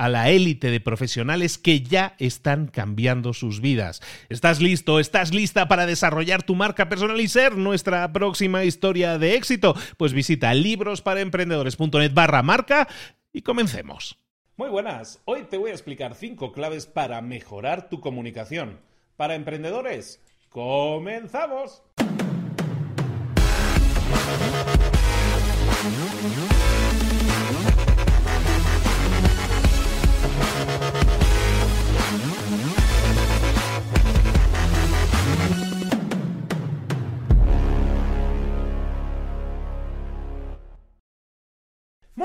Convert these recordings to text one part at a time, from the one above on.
a la élite de profesionales que ya están cambiando sus vidas. ¿Estás listo? ¿Estás lista para desarrollar tu marca personal y ser nuestra próxima historia de éxito? Pues visita librosparaemprendedores.net barra marca y comencemos. Muy buenas, hoy te voy a explicar cinco claves para mejorar tu comunicación. Para emprendedores, comenzamos.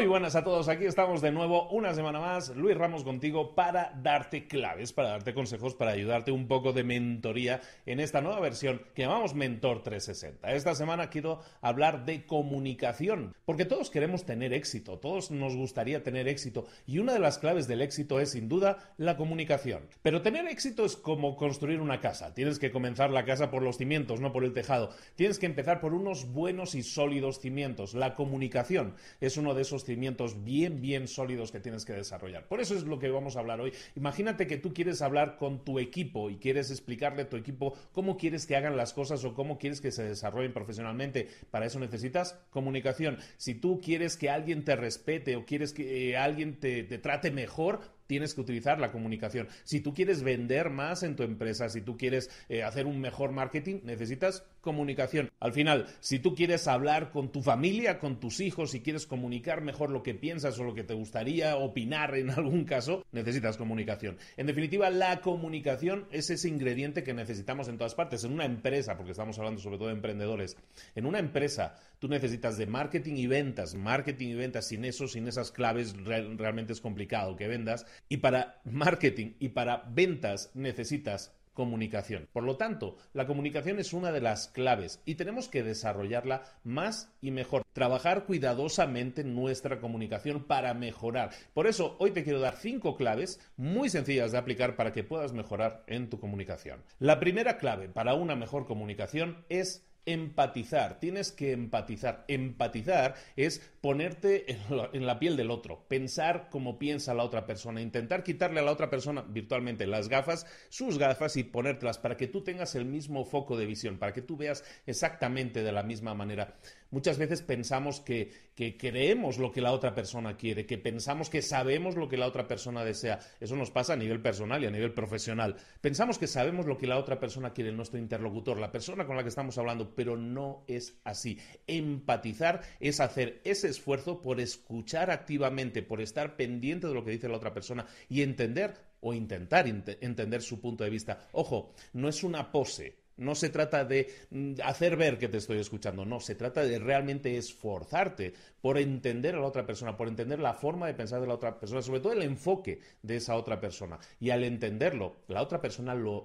Muy buenas a todos, aquí estamos de nuevo una semana más, Luis Ramos contigo para darte claves, para darte consejos, para ayudarte un poco de mentoría en esta nueva versión que llamamos Mentor 360. Esta semana quiero hablar de comunicación, porque todos queremos tener éxito, todos nos gustaría tener éxito y una de las claves del éxito es sin duda la comunicación. Pero tener éxito es como construir una casa, tienes que comenzar la casa por los cimientos, no por el tejado, tienes que empezar por unos buenos y sólidos cimientos. La comunicación es uno de esos cimientos bien, bien sólidos que tienes que desarrollar. Por eso es lo que vamos a hablar hoy. Imagínate que tú quieres hablar con tu equipo y quieres explicarle a tu equipo cómo quieres que hagan las cosas o cómo quieres que se desarrollen profesionalmente. Para eso necesitas comunicación. Si tú quieres que alguien te respete o quieres que eh, alguien te, te trate mejor, tienes que utilizar la comunicación. Si tú quieres vender más en tu empresa, si tú quieres eh, hacer un mejor marketing, necesitas comunicación. Al final, si tú quieres hablar con tu familia, con tus hijos, si quieres comunicar mejor lo que piensas o lo que te gustaría opinar en algún caso, necesitas comunicación. En definitiva, la comunicación es ese ingrediente que necesitamos en todas partes. En una empresa, porque estamos hablando sobre todo de emprendedores, en una empresa tú necesitas de marketing y ventas, marketing y ventas, sin eso, sin esas claves, realmente es complicado que vendas. Y para marketing y para ventas necesitas comunicación. Por lo tanto, la comunicación es una de las claves y tenemos que desarrollarla más y mejor. Trabajar cuidadosamente nuestra comunicación para mejorar. Por eso, hoy te quiero dar cinco claves muy sencillas de aplicar para que puedas mejorar en tu comunicación. La primera clave para una mejor comunicación es empatizar, tienes que empatizar. Empatizar es ponerte en la, piel del otro, pensar como piensa la otra persona, intentar quitarle a la otra persona virtualmente las gafas, sus gafas y ponértelas para que tú tengas el mismo foco de visión, para que tú veas exactamente de la misma manera. Muchas veces pensamos que, que creemos lo que la otra persona quiere, que pensamos que sabemos lo que la otra persona desea. Eso nos pasa a nivel personal y a nivel profesional. Pensamos que sabemos lo que la otra persona quiere, nuestro interlocutor, la persona con la que estamos hablando, pero no es así. Empatizar es hacer ese esfuerzo por escuchar activamente, por estar pendiente de lo que dice la otra persona y entender o intentar entender su punto de vista. Ojo, no es una pose, No se trata de mm, hacer ver que te estoy escuchando, no, se trata de realmente esforzarte por entender a la otra persona, por entender la forma de pensar de la otra persona, sobre todo el enfoque de esa otra persona. Y al entenderlo, la otra persona lo,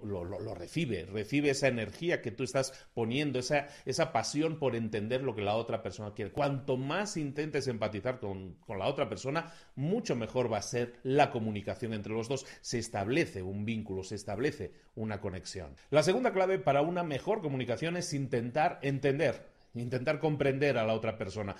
recibe, recibe esa energía que tú estás poniendo, esa, esa, pasión por entender lo que la otra persona quiere. Cuanto más intentes empatizar con, con la otra persona, mucho mejor va a ser la comunicación entre los dos. Se establece un vínculo, se establece una conexión. La segunda clave para una mejor comunicación es intentar entender, intentar comprender a la otra persona.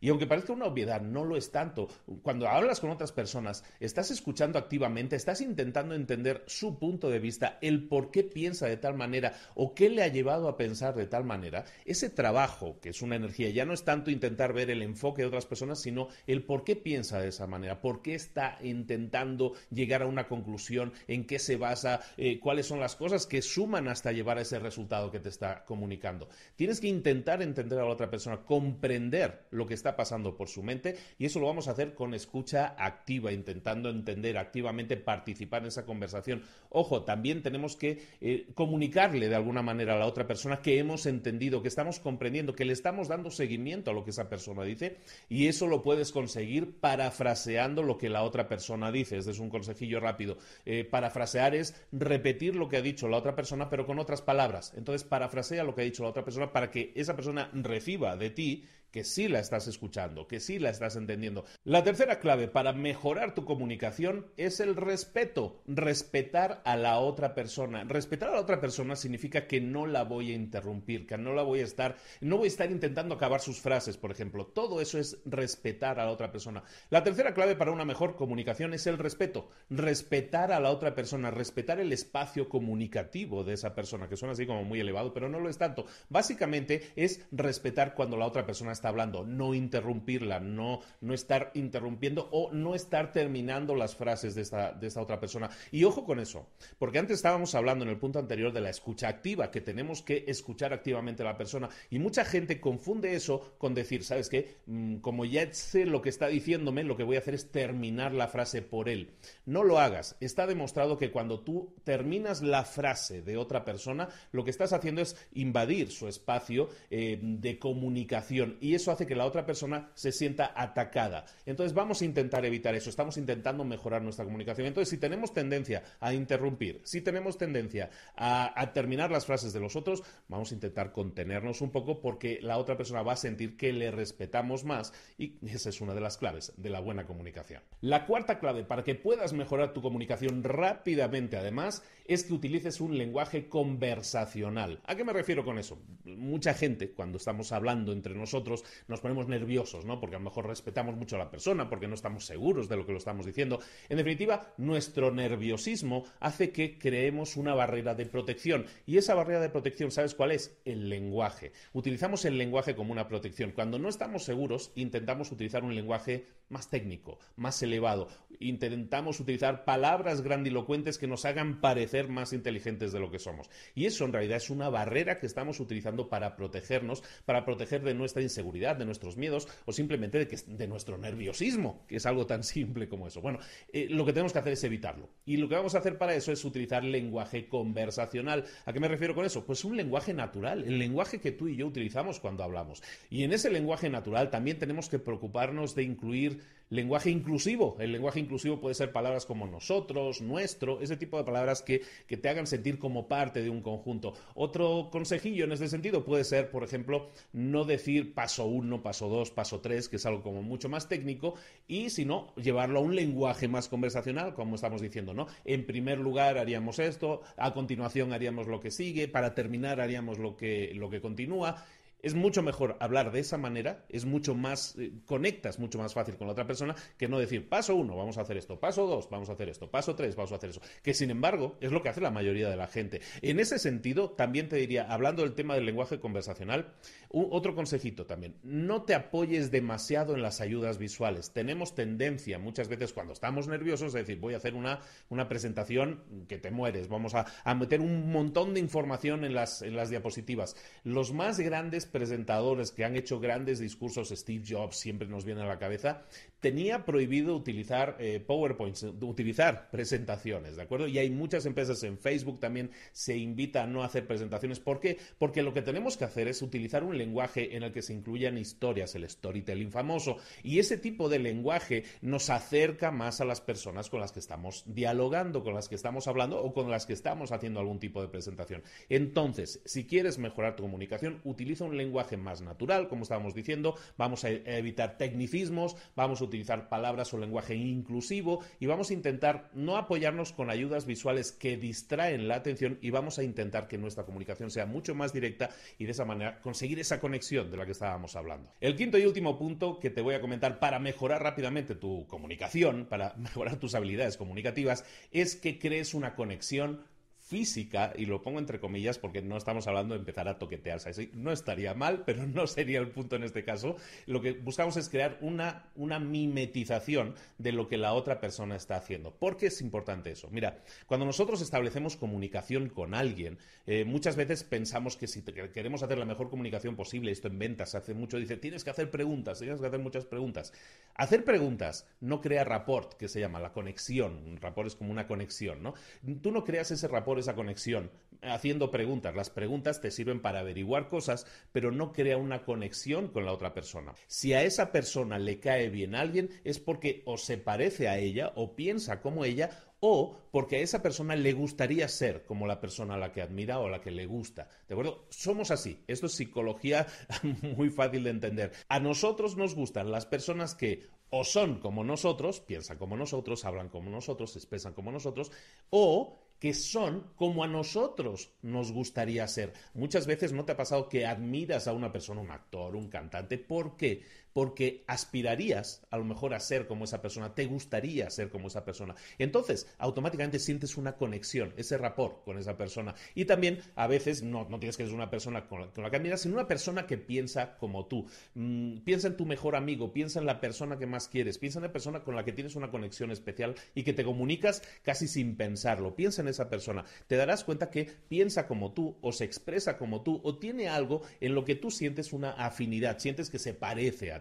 Y aunque parezca una obviedad, no lo es tanto. Cuando hablas con otras personas, estás escuchando activamente, estás intentando entender su punto de vista, el por qué piensa de tal manera o qué le ha llevado a pensar de tal manera. Ese trabajo, que es una energía, ya no es tanto intentar ver el enfoque de otras personas, sino el por qué piensa de esa manera, por qué está intentando llegar a una conclusión, en qué se basa, eh, cuáles son las cosas que suman hasta llevar a ese resultado que te está comunicando. Tienes que intentar entender a la otra persona, comprender lo que está pasando por su mente y eso lo vamos a hacer con escucha activa, intentando entender activamente, participar en esa conversación. Ojo, también tenemos que eh, comunicarle de alguna manera a la otra persona que hemos entendido, que estamos comprendiendo, que le estamos dando seguimiento a lo que esa persona dice y eso lo puedes conseguir parafraseando lo que la otra persona dice. Este es un consejillo rápido. Eh, parafrasear es repetir lo que ha dicho la otra persona pero con otras palabras. Entonces parafrasea lo que ha dicho la otra persona para que esa persona reciba de ti que sí la estás escuchando, que sí la estás entendiendo. La tercera clave para mejorar tu comunicación es el respeto, respetar a la otra persona. Respetar a la otra persona significa que no la voy a interrumpir, que no la voy a estar, no voy a estar intentando acabar sus frases, por ejemplo. Todo eso es respetar a la otra persona. La tercera clave para una mejor comunicación es el respeto, respetar a la otra persona, respetar el espacio comunicativo de esa persona, que suena así como muy elevado, pero no lo es tanto. Básicamente es respetar cuando la otra persona está hablando, no interrumpirla, no, no estar interrumpiendo o no estar terminando las frases de esta, de esta otra persona. Y ojo con eso, porque antes estábamos hablando en el punto anterior de la escucha activa, que tenemos que escuchar activamente a la persona. Y mucha gente confunde eso con decir, ¿sabes qué? Mm, como ya sé lo que está diciéndome, lo que voy a hacer es terminar la frase por él. No lo hagas. Está demostrado que cuando tú terminas la frase de otra persona, lo que estás haciendo es invadir su espacio eh, de comunicación. Y eso hace que la otra persona se sienta atacada. Entonces vamos a intentar evitar eso, estamos intentando mejorar nuestra comunicación. Entonces si tenemos tendencia a interrumpir, si tenemos tendencia a, terminar las frases de los otros, vamos a intentar contenernos un poco porque la otra persona va a sentir que le respetamos más y esa es una de las claves de la buena comunicación. La cuarta clave para que puedas mejorar tu comunicación rápidamente además es que utilices un lenguaje conversacional. ¿A qué me refiero con eso? Mucha gente cuando estamos hablando entre nosotros nos ponemos nerviosos, ¿no? Porque a lo mejor respetamos mucho a la persona, porque no estamos seguros de lo que lo estamos diciendo. En definitiva, nuestro nerviosismo hace que creemos una barrera de protección. Y esa barrera de protección, ¿sabes cuál es? El lenguaje. Utilizamos el lenguaje como una protección. Cuando no estamos seguros, intentamos utilizar un lenguaje más técnico, más elevado. Intentamos utilizar palabras grandilocuentes que nos hagan parecer más inteligentes de lo que somos. Y eso en realidad es una barrera que estamos utilizando para protegernos, para proteger de nuestra de nuestros miedos o simplemente de nuestro nerviosismo, que es algo tan simple como eso. Bueno, eh, lo que tenemos que hacer es evitarlo. Y lo que vamos a hacer para eso es utilizar lenguaje conversacional. ¿A qué me refiero con eso? Pues un lenguaje natural, el lenguaje que tú y yo utilizamos cuando hablamos. Y en ese lenguaje natural también tenemos que preocuparnos de incluir lenguaje inclusivo. El lenguaje inclusivo puede ser palabras como nosotros, nuestro, ese tipo de palabras que, que, te hagan sentir como parte de un conjunto. Otro consejillo en este sentido puede ser, por ejemplo, no decir paso uno, paso dos, paso tres, que es algo como mucho más técnico, y sino llevarlo a un lenguaje más conversacional, como estamos diciendo, ¿no? En primer lugar haríamos esto, a continuación haríamos lo que sigue, para terminar haríamos lo que, lo que continúa es mucho mejor hablar de esa manera, es mucho más, eh, conectas mucho más fácil con la otra persona que no decir paso uno, vamos a hacer esto, paso dos, vamos a hacer esto, paso tres, vamos a hacer eso. Que sin embargo es lo que hace la mayoría de la gente. En ese sentido, también te diría, hablando del tema del lenguaje conversacional, otro consejito también, no te apoyes demasiado en las ayudas visuales. Tenemos tendencia muchas veces cuando estamos nerviosos, es decir, voy a hacer una, una presentación que te mueres, vamos a, a meter un montón de información en las, en las diapositivas. Los más grandes presentadores que han hecho grandes discursos, Steve Jobs siempre nos viene a la cabeza, tenía prohibido utilizar eh, PowerPoints, utilizar presentaciones, ¿de acuerdo? Y hay muchas empresas en Facebook también se invita a no hacer presentaciones. ¿Por qué? Porque lo que tenemos que hacer es utilizar un lenguaje en el que se incluyan historias, el storytelling famoso, y ese tipo de lenguaje nos acerca más a las personas con las que estamos dialogando, con las que estamos hablando o con las que estamos haciendo algún tipo de presentación. Entonces, si quieres mejorar tu comunicación, utiliza un lenguaje más natural, como estábamos diciendo, vamos a evitar tecnicismos, vamos a utilizar palabras o lenguaje inclusivo y vamos a intentar no apoyarnos con ayudas visuales que distraen la atención y vamos a intentar que nuestra comunicación sea mucho más directa y de esa manera conseguir esa conexión de la que estábamos hablando. El quinto y último punto que te voy a comentar para mejorar rápidamente tu comunicación, para mejorar tus habilidades comunicativas, es que crees una conexión física, y lo pongo entre comillas porque no estamos hablando de empezar a toquetearse, no estaría mal, pero no sería el punto en este caso. Lo que buscamos es crear una, una mimetización de lo que la otra persona está haciendo. ¿Por qué es importante eso? Mira, cuando nosotros establecemos comunicación con alguien, eh, muchas veces pensamos que si queremos hacer la mejor comunicación posible, esto en ventas hace mucho, dice, tienes que hacer preguntas, tienes que hacer muchas preguntas. Hacer preguntas no crea rapport, que se llama la conexión. Un rapport es como una conexión, ¿no? Tú no creas ese rapport esa conexión haciendo preguntas. Las preguntas te sirven para averiguar cosas, pero no crea una conexión con la otra persona. Si a esa persona le cae bien alguien, es porque o se parece a ella o piensa como ella o porque a esa persona le gustaría ser como la persona a la que admira o a la que le gusta. ¿De acuerdo? Somos así. Esto es psicología muy fácil de entender. A nosotros nos gustan las personas que o son como nosotros, piensan como nosotros, hablan como nosotros, expresan como nosotros, o que son como a nosotros nos gustaría ser. Muchas veces no te ha pasado que admiras a una persona, un actor, un cantante, ¿por qué? Porque aspirarías a lo mejor a ser como esa persona, te gustaría ser como esa persona. Entonces, automáticamente sientes una conexión, ese rapport con esa persona. Y también a veces no, no tienes que ser una persona con la, que admiras, sino una persona que piensa como tú. Mm, piensa en tu mejor amigo, piensa en la persona que más quieres, piensa en la persona con la que tienes una conexión especial y que te comunicas casi sin pensarlo. Piensa en esa persona. Te darás cuenta que piensa como tú o se expresa como tú o tiene algo en lo que tú sientes una afinidad, sientes que se parece a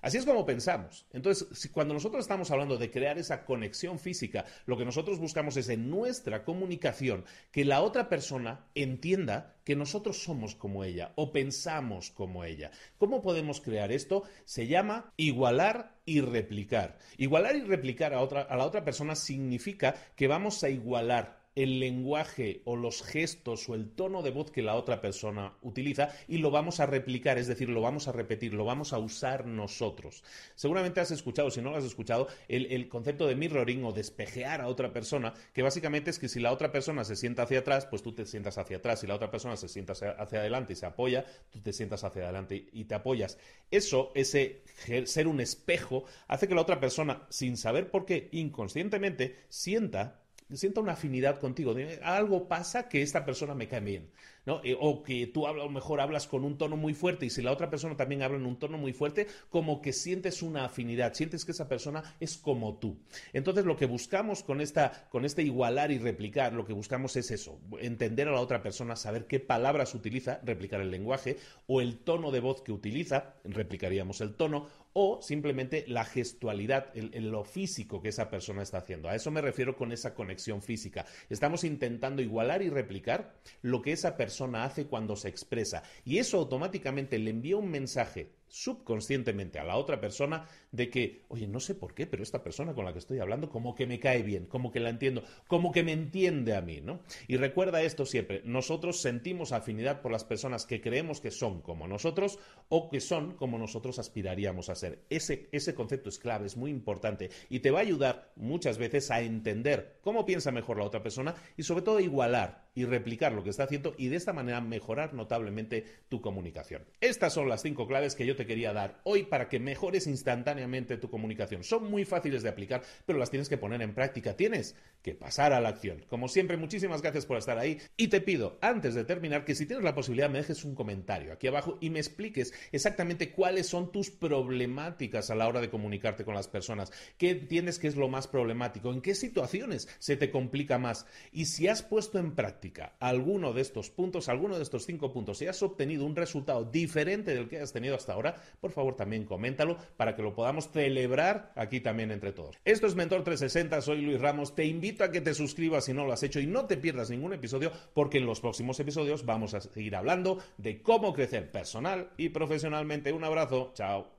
Así es como pensamos. Entonces, cuando nosotros estamos hablando de crear esa conexión física, lo que nosotros buscamos es en nuestra comunicación que la otra persona entienda que nosotros somos como ella o pensamos como ella. ¿Cómo podemos crear esto? Se llama igualar y replicar. Igualar y replicar a, otra, a la otra persona significa que vamos a igualar el lenguaje o los gestos o el tono de voz que la otra persona utiliza y lo vamos a replicar, es decir, lo vamos a repetir, lo vamos a usar nosotros. Seguramente has escuchado, si no lo has escuchado, el, concepto de mirroring o despejear a otra persona, que básicamente es que si la otra persona se sienta hacia atrás, pues tú te sientas hacia atrás. Si la otra persona se sienta hacia adelante y se apoya, tú te sientas hacia adelante y te apoyas. Eso, ese ser un espejo, hace que la otra persona, sin saber por qué, inconscientemente, sienta sienta una afinidad contigo. Algo pasa que esta persona me cae bien. Eh, o que tú a lo mejor hablas con un tono muy fuerte y si la otra persona también habla en un tono muy fuerte, como que sientes una afinidad, sientes que esa persona es como tú. Entonces lo que buscamos con, esta, con este igualar y replicar, lo que buscamos es eso, entender a la otra persona, saber qué palabras utiliza, replicar el lenguaje, o el tono de voz que utiliza, replicaríamos el tono, o simplemente la gestualidad, el, lo físico que esa persona está haciendo. A eso me refiero con esa conexión física. Estamos intentando igualar y replicar lo que esa persona hace cuando se expresa. Y eso automáticamente le envía un mensaje subconscientemente a la otra persona de que, oye, no sé por qué, pero esta persona con la que estoy hablando como que me cae bien, como que la entiendo, como que me entiende a mí, ¿no? Y recuerda esto siempre, nosotros sentimos afinidad por las personas que creemos que son como nosotros o que son como nosotros aspiraríamos a ser. Ese, ese concepto es clave, es muy importante y te va a ayudar muchas veces a entender cómo piensa mejor la otra persona y sobre todo igualar y replicar lo que está haciendo y de esta manera mejorar notablemente tu comunicación. Estas son las cinco claves que yo te quería dar hoy para que mejores instantáneamente tu comunicación. Son muy fáciles de aplicar, pero las tienes que poner en práctica. Tienes que pasar a la acción. Como siempre, muchísimas gracias por estar ahí y te pido, antes de terminar, que si tienes la posibilidad me dejes un comentario aquí abajo y me expliques exactamente cuáles son tus problemáticas a la hora de comunicarte con las personas. ¿Qué entiendes que es lo más problemático? ¿En qué situaciones se te complica más? Y si has puesto en práctica alguno de estos puntos, alguno de estos cinco puntos, si has obtenido un resultado diferente del que has tenido hasta ahora, por favor también coméntalo para que lo podamos celebrar aquí también entre todos. Esto es Mentor 360, soy Luis Ramos, te invito a que te suscribas si no lo has hecho y no te pierdas ningún episodio porque en los próximos episodios vamos a seguir hablando de cómo crecer personal y profesionalmente. Un abrazo, chao.